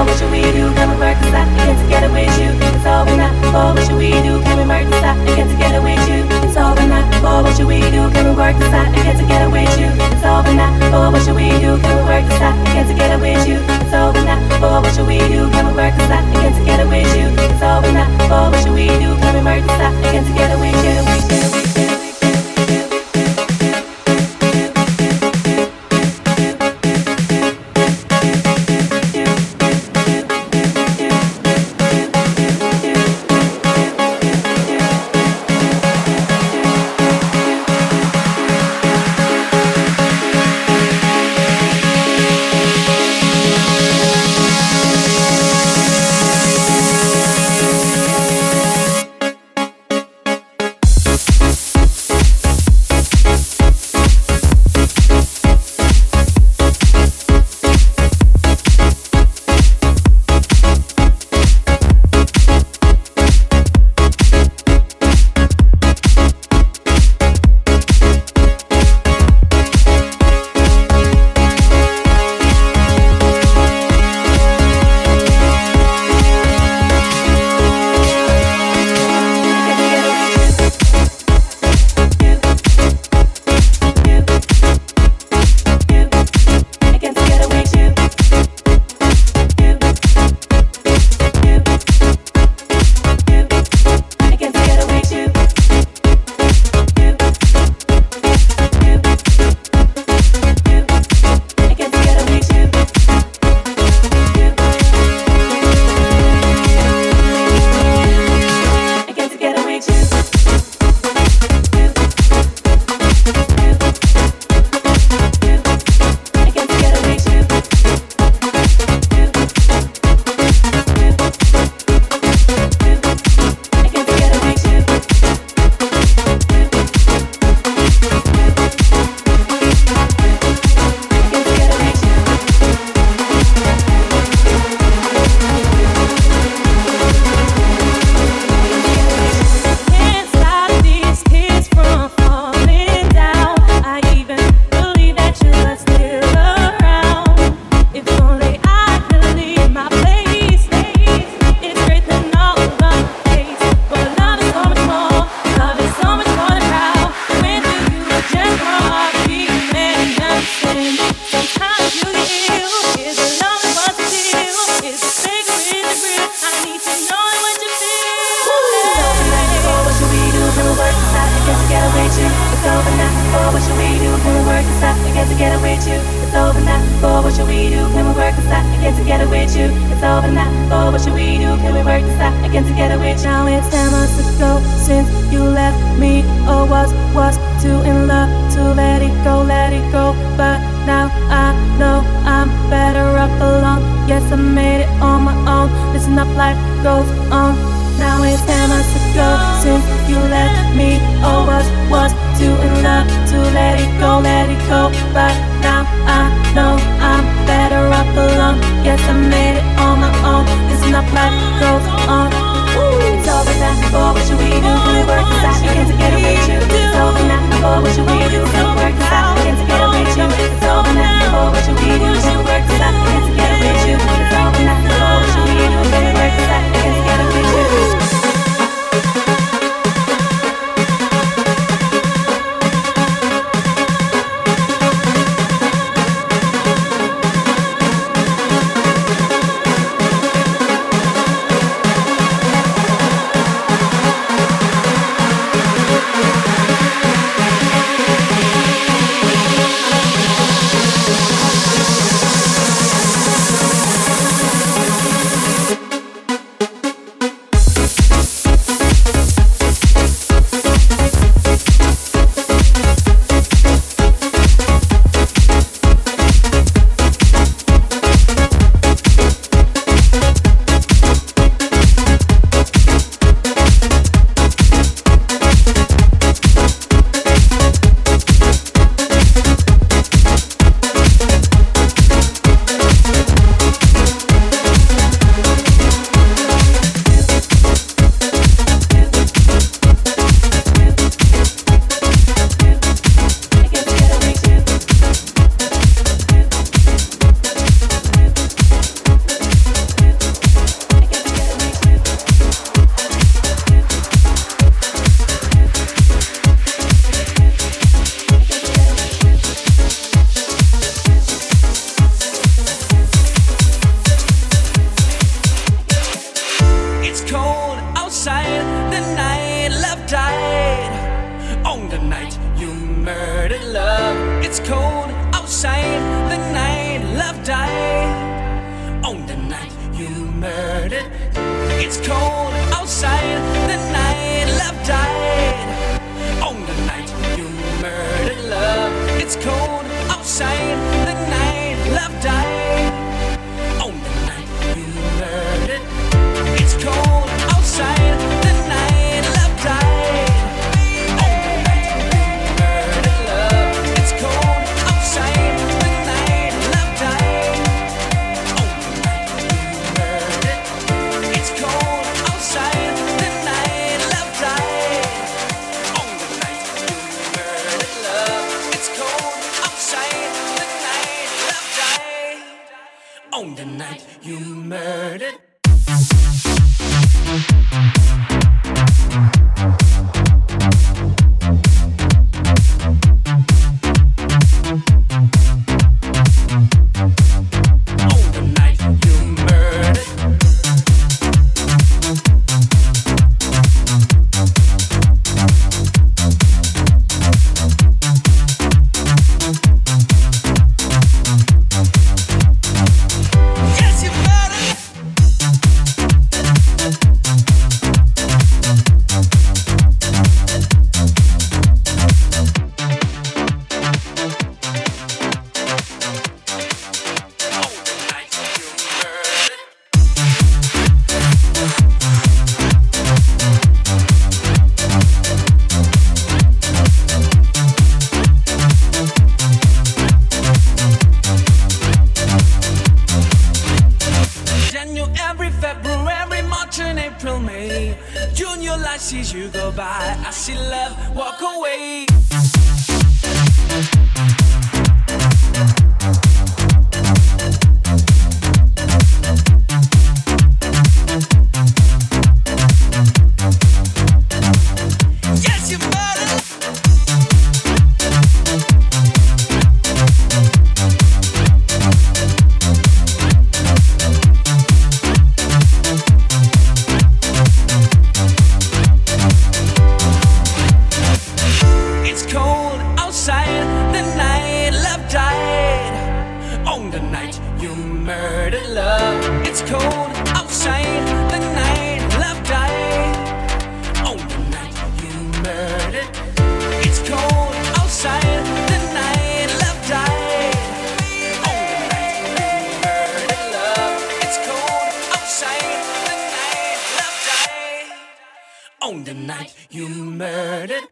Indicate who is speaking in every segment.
Speaker 1: Oh, what should we do? Come and work this out. and Get together with you. It's over now. Oh, what should we do? Come and work this out. and Get together with you. It's over now. Oh, what should we do? Come and work this out. and Get together with you. It's over now. Oh, what should we do? Come and work this out. and Get together with you. It's over now. Oh, what should we do? Come and work this out. Get together with you. It's over now. Oh, what should we do? Come and work this out. Get together with you.
Speaker 2: on the night you murdered.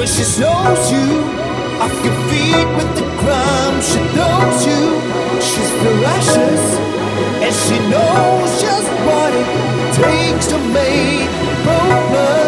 Speaker 2: when she snows you off your feet with the crumb. She knows you, she's ferocious, and she knows just what it takes to make
Speaker 3: broken.